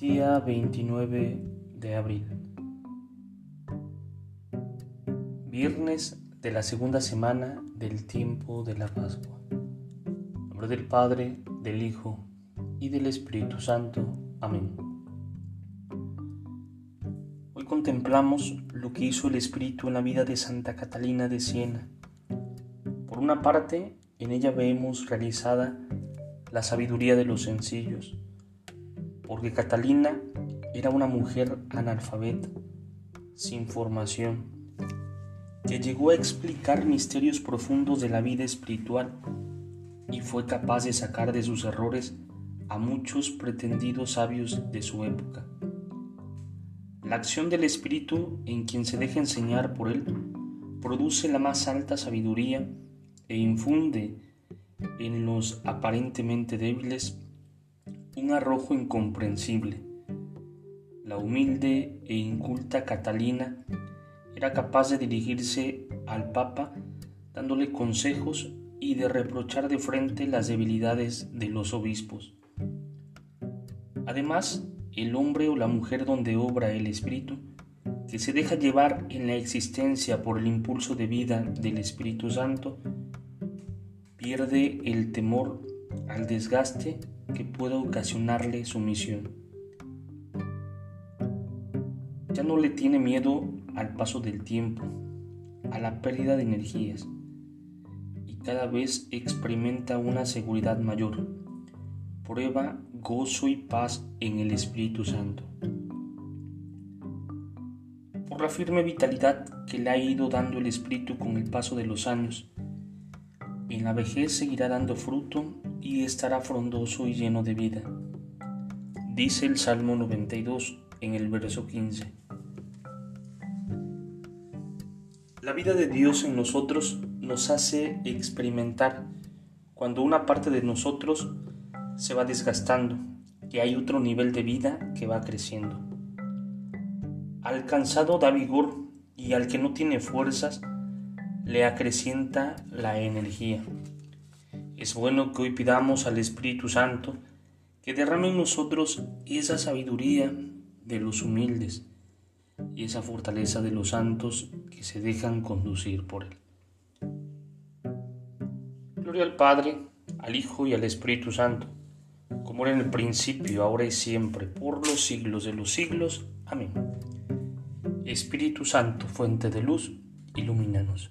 Día 29 de abril. Viernes de la segunda semana del tiempo de la Pascua. En nombre del Padre, del Hijo y del Espíritu Santo. Amén. Hoy contemplamos lo que hizo el Espíritu en la vida de Santa Catalina de Siena. Por una parte, en ella vemos realizada la sabiduría de los sencillos, porque Catalina era una mujer analfabeta, sin formación, que llegó a explicar misterios profundos de la vida espiritual y fue capaz de sacar de sus errores a muchos pretendidos sabios de su época. La acción del Espíritu en quien se deja enseñar por él produce la más alta sabiduría e infunde en los aparentemente débiles un arrojo incomprensible. La humilde e inculta Catalina era capaz de dirigirse al Papa dándole consejos y de reprochar de frente las debilidades de los obispos. Además, el hombre o la mujer donde obra el Espíritu, que se deja llevar en la existencia por el impulso de vida del Espíritu Santo, pierde el temor al desgaste que pueda ocasionarle su misión. Ya no le tiene miedo al paso del tiempo, a la pérdida de energías, y cada vez experimenta una seguridad mayor. Prueba gozo y paz en el Espíritu Santo. Por la firme vitalidad que le ha ido dando el Espíritu con el paso de los años, en la vejez seguirá dando fruto y estará frondoso y lleno de vida. Dice el Salmo 92 en el verso 15. La vida de Dios en nosotros nos hace experimentar cuando una parte de nosotros se va desgastando y hay otro nivel de vida que va creciendo. Al cansado da vigor y al que no tiene fuerzas le acrecienta la energía. Es bueno que hoy pidamos al Espíritu Santo que derrame en nosotros esa sabiduría de los humildes y esa fortaleza de los santos que se dejan conducir por Él. Gloria al Padre, al Hijo y al Espíritu Santo, como era en el principio, ahora y siempre, por los siglos de los siglos. Amén. Espíritu Santo, fuente de luz, ilumínanos.